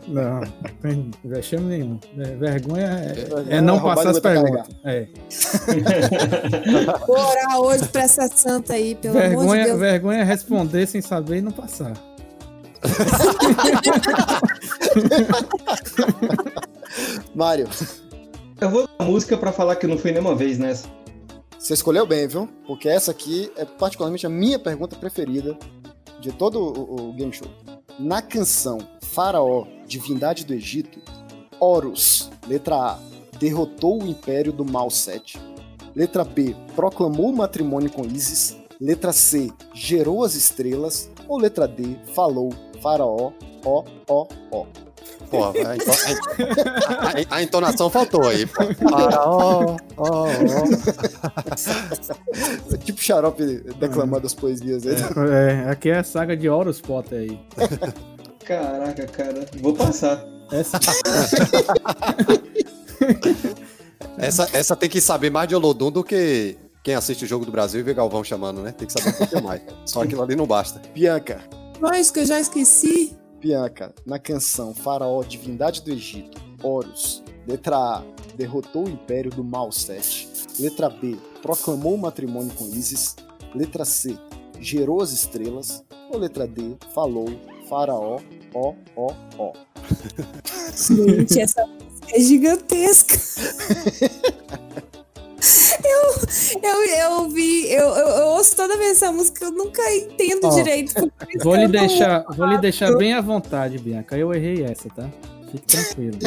Não, não tem vexame nenhum. É, vergonha é, É, é não roubar passar as perguntas. É. [laughs] Vou orar hoje pra essa santa aí, pelo amor de Vergonha, Deus. vergonha é responder sem saber e não passar. [laughs] Mário, Eu vou dar música pra falar que eu não fui nenhuma vez nessa. você escolheu bem, viu? Porque essa aqui é particularmente a minha pergunta preferida de todo o, o game show. Na canção Faraó, Divindade do Egito, Horus, letra A, derrotou o império do Mal 7. Letra B, proclamou o matrimônio com Isis. Letra C, gerou as estrelas. Ou letra D, falou Faraó, ó, ó, ó. Pô, a, [laughs] ento- a- a- a entonação faltou aí. pô. Para, ó, ó, ó. [laughs] Tipo xarope declamando as poesias aí. É, aqui é a saga de Horus Potter aí. Caraca, cara. Vou passar. Essa, Essa, essa tem que saber mais de Olodum do que quem assiste o Jogo do Brasil e vê Galvão chamando, né? Tem que saber um pouquinho mais. Só aquilo ali não basta. Bianca, Mas que eu já esqueci. Bianca, na canção Faraó, Divindade do Egito, Horus, letra A, derrotou o império do Mal 7. Letra B, proclamou o matrimônio com Isis. Letra C, gerou as estrelas. Ou letra D, falou, faraó, ó, ó, ó. Gente, essa música é gigantesca. [laughs] Eu, eu, eu vi, eu, eu, eu ouço toda vez essa música, eu nunca entendo Ó, direito. Vou lhe deixar, vou lhe deixar bem à vontade, Bianca. Eu errei essa, tá? Fique tranquilo.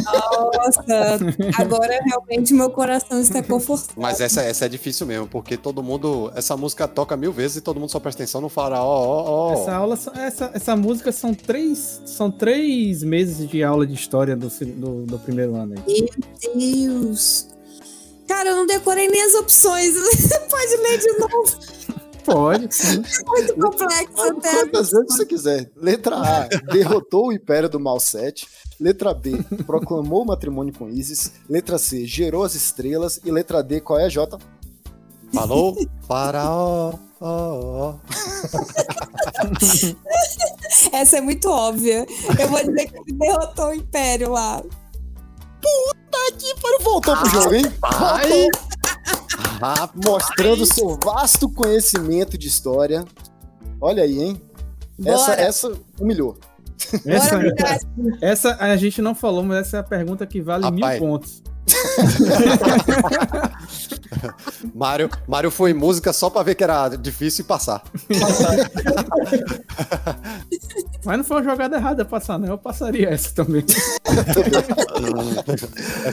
Nossa, agora realmente meu coração está confortável. Mas essa, essa é difícil mesmo, porque todo mundo. Essa música toca mil vezes e todo mundo só presta atenção no faraó, ó, ó. Essa aula, essa, essa música são três, são três meses de aula de história do, do, do primeiro ano aí. Meu Deus. Cara, eu não decorei nem as opções. [laughs] Pode ler de novo. Pode, sim. Muito complexo até. Quantas vezes você quiser. Letra A, derrotou o Império do Mal 7. Letra B, proclamou o matrimônio com Isis. Letra C, gerou as estrelas. E letra D, qual é a J? Falou? [laughs] Faraó, ó, ó. Essa é muito óbvia. Eu vou dizer que ele derrotou o Império lá. Voltou pro jogo, hein? Ai! Rapaz, [laughs] Mostrando seu vasto conhecimento de história. Olha aí, hein? Essa, Bora. essa humilhou. Essa, Bora, essa a gente não falou, mas essa é a pergunta que vale Rapaz. mil pontos. [laughs] Mário, Mário foi em música só pra ver que era difícil e passar. [laughs] Mas não foi uma jogada errada passar, não. Eu passaria essa também. [laughs]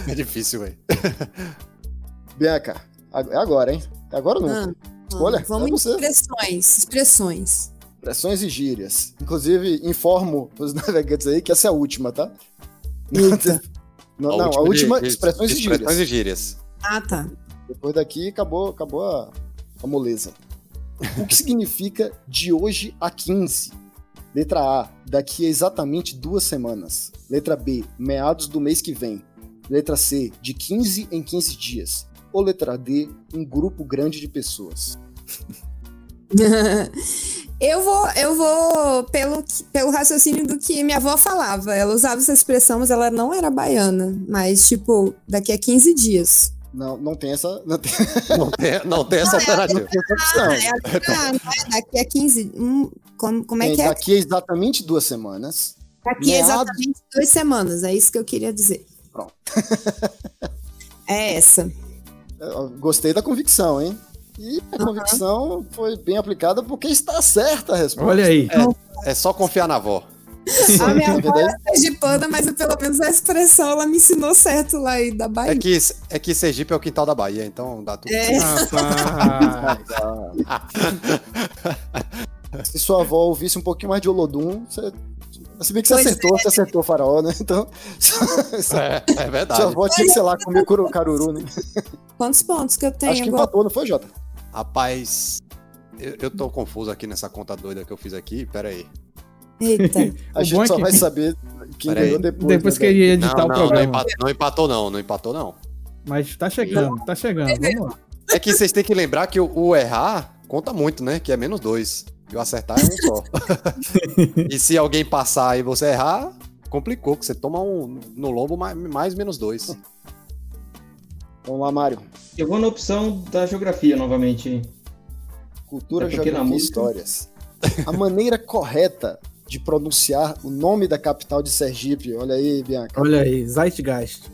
É difícil, velho. Bianca, é agora, hein? É agora ou Ah, nunca? Escolha, Vamos é expressões. Expressões. Expressões e gírias. Inclusive, informo os navegantes aí que essa é a última, tá? Não, não, a última, de- expressões, de e gírias. Expressões e gírias. Ah, tá. Depois daqui acabou, acabou a, a moleza. O que significa de hoje a 15? Letra A, daqui a exatamente duas semanas. Letra B, meados do mês que vem. Letra C, de 15 em 15 dias. Ou letra D, um grupo grande de pessoas. [laughs] Eu vou, eu vou pelo, pelo raciocínio do que minha avó falava. Ela usava essa expressão, mas ela não era baiana. Mas, tipo, daqui a 15 dias. Não, não tem essa, não tem [laughs] Não tem, não tem essa alternativa. essa opção. Ah, é a- ah, não é daqui a 15. hum, como, como é Tem que é? daqui a exatamente duas semanas. Daqui a meados- exatamente duas semanas. É isso que eu queria dizer. Pronto. É essa. Eu Gostei da convicção, hein? E a convicção foi bem aplicada porque está certa a resposta. Olha aí. É só confiar na avó. [laughs] A minha avó de panda, mas pelo menos a expressão ela me ensinou certo lá aí da É Bahia. que, é que Sergipe é o quintal da Bahia, então dá tudo. É. Rapaz. [laughs] se sua avó ouvisse um pouquinho mais de Olodum, você. Se bem que você Pois acertou, você acertou o faraó, né? Então, É, é verdade. [laughs] sua avó tinha que, sei lá, comer curu- caruru, né? Quantos pontos que eu tenho Acho que agora? empatou, não foi, Jota? Rapaz, eu, eu tô confuso aqui nessa conta doida que eu fiz aqui. Pera aí. Eita. [laughs] A O gente é só que- vai saber quem Peraí. ganhou depois. Depois né, que ele editar Não, o não, não, programa. empatou, não empatou, não. Não empatou, não. Mas tá chegando, tá chegando. Vamos lá. É que vocês têm que lembrar que o, o errar conta muito, né? Que é menos dois. E o acertar é um só. [laughs] e se alguém passar e você errar, complicou, que você toma um no lombo mais, mais menos dois. Vamos lá, Mário. Eu vou na opção da geografia novamente. Cultura, É geografia e música- histórias. A maneira correta de pronunciar o nome da capital de Sergipe, olha aí, Bianca. Olha aí, Zeitgeist.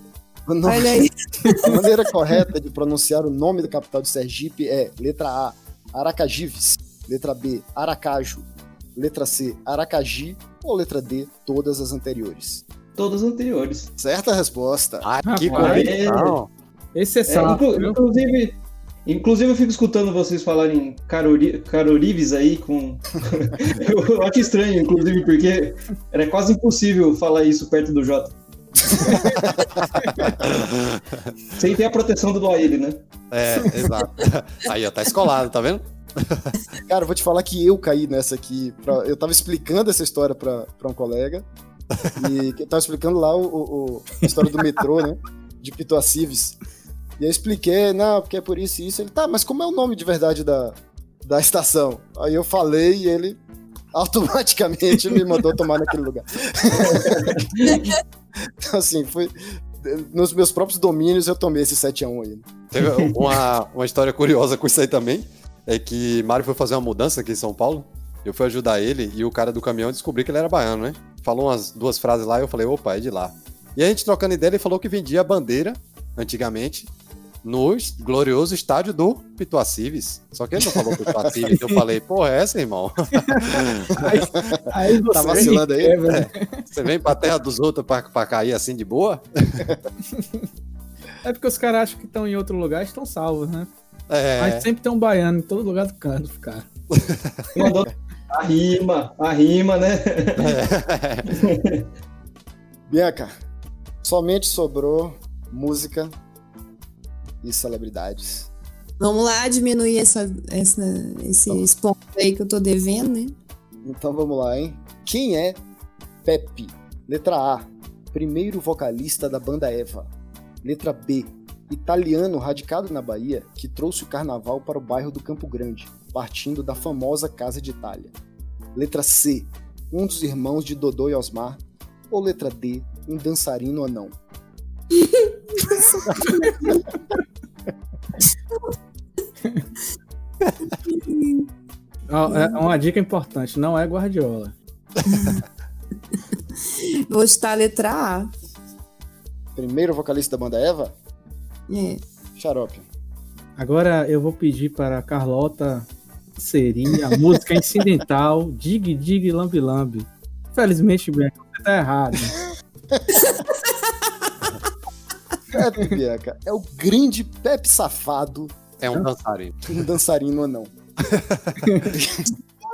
Nome- Olha aí. [laughs] A maneira correta de pronunciar o nome da capital de Sergipe é letra A, Aracajives, letra B, Aracaju, letra C, Aracagi ou letra D, todas as anteriores. Todas as anteriores. Certa resposta. Ah, que Rapaz, convicção. Esse é É, sapo, inclu- inclusive, inclusive, eu fico escutando vocês falarem carori, carorives aí com. [laughs] eu acho estranho, inclusive, porque era quase impossível falar isso perto do Jota. [laughs] Sem ter a proteção do Doaile, né? É, exato. Aí, ó, tá escolado, tá vendo? [laughs] Cara, eu vou te falar que eu caí nessa aqui. pra- eu tava explicando essa história pra, pra um colega. E que eu tava explicando lá o, o- o- a história do metrô, né? De Pituacives. E eu expliquei, não, porque é por isso e isso. Ele, tá, mas como é o nome de verdade da, da estação? Aí eu falei e ele automaticamente me mandou tomar naquele lugar. [laughs] então, assim, foi nos meus próprios domínios eu tomei esse 7x1 aí. Teve uma, uma história curiosa com isso aí também. É que Mário foi fazer uma mudança aqui em São Paulo. Eu fui ajudar ele e o cara do caminhão descobri que ele era baiano, né? Falou umas duas frases lá e eu falei, opa, é de lá. E a gente trocando ideia, ele falou que vendia bandeira, antigamente, no glorioso estádio do Pituacives. Só que ele não falou Pituacives, eu falei, porra, é essa, irmão? [laughs] Aí você Tá vacilando aí? É, velho. Você vem pra terra dos outros pra, pra cair assim de boa? É porque os caras acham que estão em outro lugar e estão salvos, né? É. Mas sempre tem um baiano em todo lugar do canto, cara. Mandou [laughs] a rima, a rima, né? [laughs] Bianca, somente sobrou música e celebridades. Vamos lá diminuir essa, essa, esse ponto aí que eu tô devendo, né? Então vamos lá, hein? Quem é Pepe? Letra A, primeiro vocalista da banda Eva. Letra B, italiano radicado na Bahia que trouxe o carnaval para o bairro do Campo Grande, partindo da famosa Casa de Itália. Letra C, um dos irmãos de Dodô e Osmar. Ou letra D, um dançarino anão. [laughs] é uma dica importante, não é Guardiola. Vou chutar a letra A. Primeiro vocalista da banda Eva? É. Xarope. Agora eu vou pedir para a Carlota inserir a música incidental [laughs] Dig Dig Lambi Lambi. Felizmente, Bianca, você tá errado. Pepe, [laughs] Bianca, é o grande Pepe safado, É um dançarino. um dançarino anão.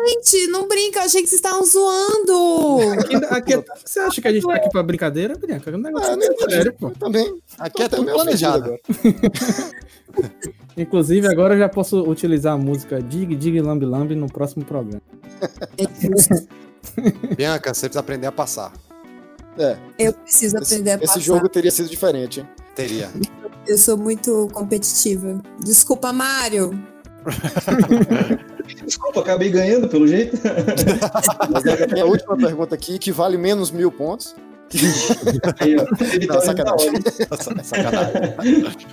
Gente, não brinca, eu achei que vocês estavam zoando. Aqui, aqui é- você acha que a gente tá aqui pra brincadeira, Bianca? É um negócio Ah, nem muito sério, pô. Eu também. Aqui tô é até tudo planejado. [laughs] Inclusive, agora eu já posso utilizar a música Dig Dig Lambi Lambi no próximo programa. [laughs] Bianca, você precisa aprender a passar. É, Eu preciso esse, aprender a esse passar. jogo teria sido diferente, hein? Teria. Eu sou muito competitiva. Desculpa, Mário. [laughs] Desculpa, acabei ganhando pelo jeito. [laughs] É, a última pergunta aqui, que vale menos mil pontos. Aí, ó, ele Não, tá sacanagem. [laughs] Sacanagem.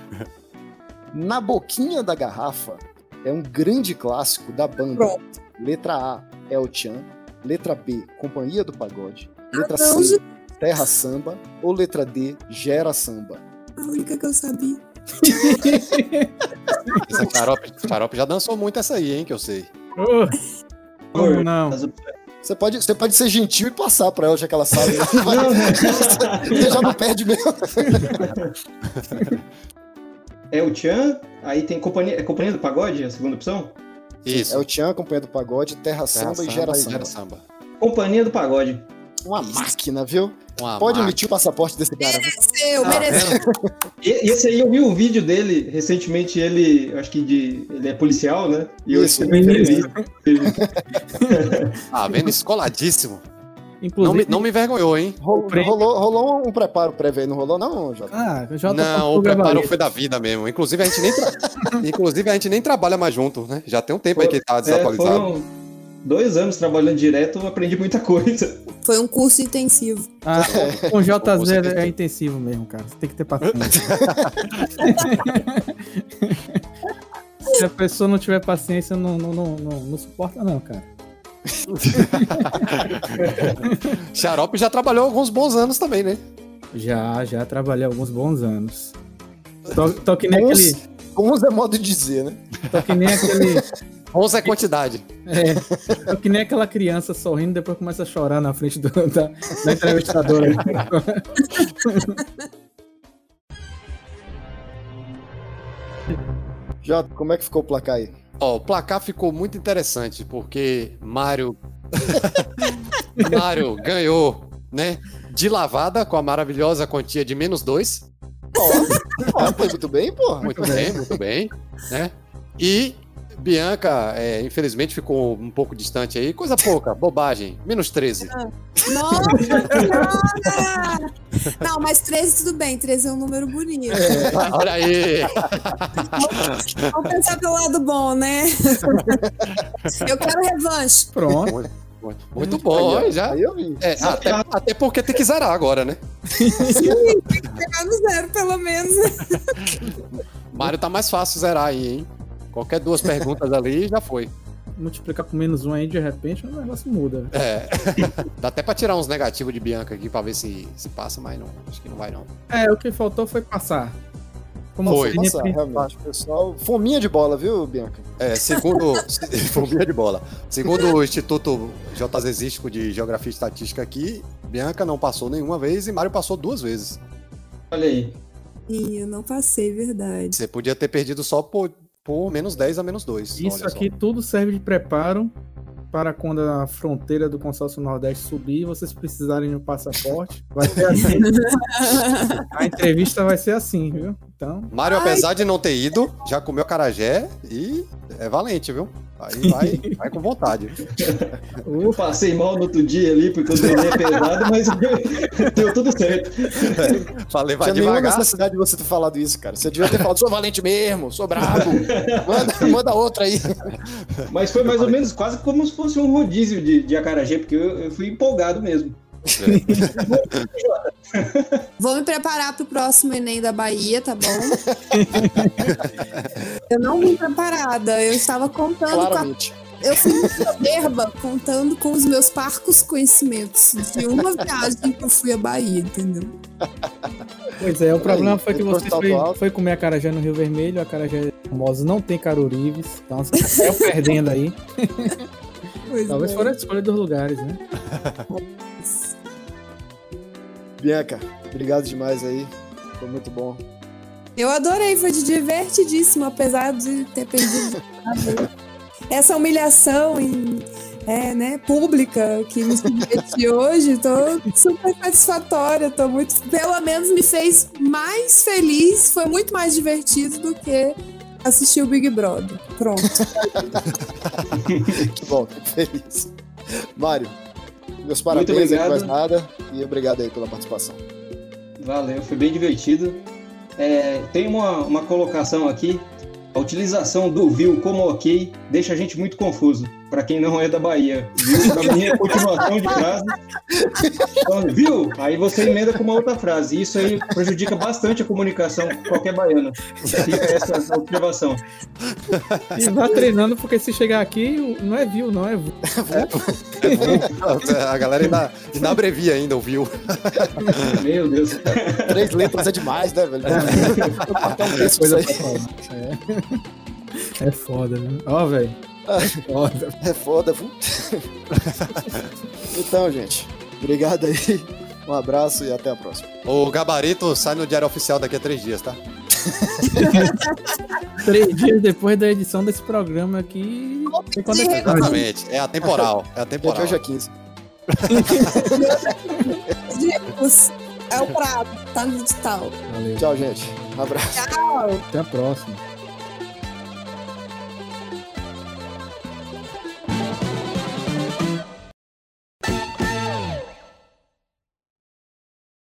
Na boquinha da garrafa é um grande clássico da banda. Pronto. Letra A, El Chan. Letra B, Companhia do Pagode. Letra não, C, Terra Samba. Ou letra D, Gera Samba. A única que eu sabia. Essa Xarope, Xarope já dançou muito essa aí, hein, que eu sei. Como não? Você pode, você pode ser gentil e passar pra ela, já que ela sabe. [laughs] Vai- Você já não perde mesmo. É o Tchan, aí tem companhia, é Companhia do Pagode, a segunda opção? Isso. É o Chan, Companhia do Pagode, Terra, Terra Samba, e Gera Samba. Gera Samba. Companhia do Pagode. Uma máquina, viu? Uma Pode máquina. emitir o passaporte desse cara. Mereceu, Tá mereceu. E, esse aí eu vi um vídeo dele, recentemente ele, acho que de, ele é policial, né? E eu Isso, uma entrevista. [laughs] Ah, vendo escoladíssimo. Não Inclusive, me, não me envergonhou, hein? Rolou, rolou, rolou um preparo prévio aí, não rolou, não, Jota? Ah, o Jota Não, o preparo gabarito. foi da vida mesmo. Inclusive, a gente nem, tra- [laughs] Inclusive, a gente nem trabalha mais junto, né? Já tem um tempo aí que ele tá É, desatualizado. foram dois anos trabalhando direto, eu aprendi muita coisa. Foi um curso intensivo. Ah, [laughs] com JZ é, intensivo mesmo, cara. Você tem que ter paciência. [laughs] Se a pessoa não tiver paciência, não, não, não, não, não suporta, não, cara. [laughs] Xarope já trabalhou alguns bons anos também, né? Já, já trabalhei alguns bons anos. Tô, tô que nem aquele. Bons, bons é modo de dizer, né? Tô que nem aquele. Bons é quantidade. É, que nem aquela criança sorrindo depois começa a chorar na frente do- da, da entrevistadora. [laughs] Jota, como é que ficou o placar aí? Ó, o placar ficou muito interessante, porque Mário. [laughs] Mário ganhou, né? De lavada com a maravilhosa quantia de menos dois. Ó, foi muito bem, porra. Muito bem, muito bem, né? E Bianca, é, infelizmente, ficou um pouco distante aí. Coisa pouca, bobagem. Menos 13. Nossa senhora! Não, mas 13 tudo bem, 13 é um número bonito. Olha aí! Vamos pensar pelo lado bom, né? Eu quero revanche. Pronto. Muito, muito bom, Aí, já. Aí eu vi. É, até, até porque tem que zerar agora, né? Sim, tem que pegar no zero, pelo menos. [laughs] Mario tá mais fácil zerar aí, hein? Qualquer duas perguntas ali já foi. Multiplicar por menos um aí, de repente, o negócio muda. É. [laughs] Dá até pra tirar uns negativos de Bianca aqui pra ver se, se passa, mas não. Acho que não vai, não. É, o que faltou foi passar. Como Foi. Nossa, realmente, pessoal. Fominha de bola, viu, Bianca? É, segundo. [laughs] [laughs] Fominha de bola. Segundo o Instituto Josístico de Geografia e Estatística aqui, Bianca não passou nenhuma vez e Mário passou duas vezes. Olha aí. Sim, eu não passei, verdade. Você podia ter perdido só por, por menos 10 a menos 2. Isso olha só. aqui tudo serve de preparo para quando a fronteira do consórcio Nordeste subir, vocês precisarem de um passaporte. Vai ser assim. [laughs] a entrevista vai ser assim, viu? Então, Mário, apesar de não ter ido, já comeu carajé e é valente, viu? Aí vai, [laughs] vai com vontade. Eu passei mal no outro dia ali, porque neném é pesado, mas [laughs] deu tudo certo. Falei, vai Tinha devagar. necessidade de você ter falado isso, cara. Você devia ter falado, sou valente mesmo, sou brabo. Manda, [laughs] manda outra aí. Mas foi mais ou menos quase como se fosse um rodízio de, de acarajé, porque eu, eu fui empolgado mesmo. Vou me preparar pro próximo Enem da Bahia, tá bom? eu não vim preparada. Eu estava contando com a Claramente. Eu fui muito soberba contando com os meus parcos conhecimentos de uma viagem que eu fui à Bahia, entendeu? pois é, o problema Aí, foi que você cortou foi, foi comer acarajé no Rio Vermelho, a acarajé famosa não tem carurives, então você saiu perdendo aí. Pois Talvez é. fora a escolha dos lugares, né? Bianca, obrigado demais aí. Foi muito bom. Eu adorei, foi divertidíssimo, apesar de ter perdido essa humilhação em, é, né, pública que me submeti hoje. Tô super satisfatória, tô muito. Pelo menos me fez mais feliz, foi muito mais divertido do que assistir o Big Brother. Pronto. [laughs] Que bom, feliz. Mário, meus parabéns aí mais nada. E obrigado aí pela participação. Valeu, foi bem divertido. É, tem uma, uma colocação aqui. A utilização do viu como ok deixa a gente muito confuso. Para quem não é da Bahia. Viu, pra mim, é continuação de frase. Então, viu? Aí você emenda com uma outra frase. Isso aí prejudica bastante a comunicação com qualquer baiano. Fica essa observação. E vá treinando, porque se chegar aqui, o- não é view, não é vu. A galera ainda, ainda abrevia ainda, ouviu? Meu Deus. Três letras é demais, né, velho? Um texto Coisa. É. é foda, né? Ó, velho. [laughs] Foda. É foda, viu? [laughs] Então, gente, obrigado aí. Um abraço e até a próxima. O gabarito sai no diário oficial daqui a três dias, tá? [laughs] Três dias depois da edição desse programa aqui. é. Exatamente. É atemporal. É Gente, atemporal. hoje é 15. Dicos, é o prato, tá no digital. Valeu. Tchau, gente. Um abraço. Tchau. Até a próxima.